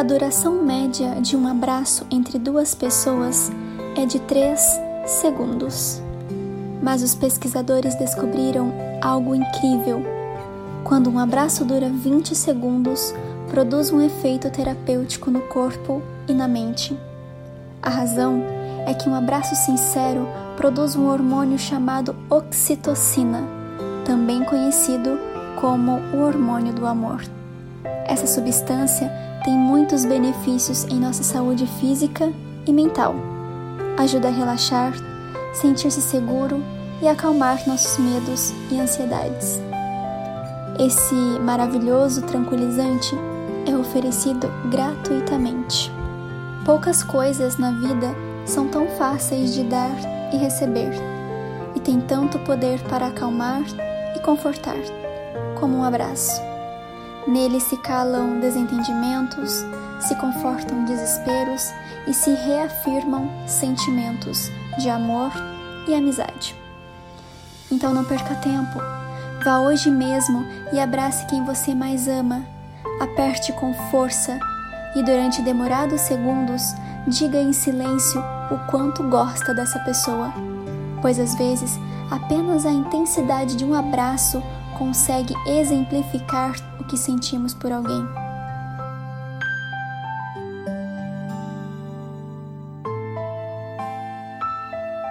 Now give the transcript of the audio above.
A duração média de um abraço entre duas pessoas é de 3 segundos. Mas os pesquisadores descobriram algo incrível. Quando um abraço dura 20 segundos, produz um efeito terapêutico no corpo e na mente. A razão é que um abraço sincero produz um hormônio chamado oxitocina, também conhecido como o hormônio do amor. Essa substância tem muitos benefícios em nossa saúde física e mental. Ajuda a relaxar, sentir-se seguro e acalmar nossos medos e ansiedades. Esse maravilhoso tranquilizante é oferecido gratuitamente. Poucas coisas na vida são tão fáceis de dar e receber, e tem tanto poder para acalmar e confortar, como um abraço. Nele se calam desentendimentos, se confortam desesperos e se reafirmam sentimentos de amor e amizade. Então não perca tempo. Vá hoje mesmo e abrace quem você mais ama. Aperte com força e durante demorados segundos diga em silêncio o quanto gosta dessa pessoa, pois às vezes apenas a intensidade de um abraço consegue exemplificar o que sentimos por alguém.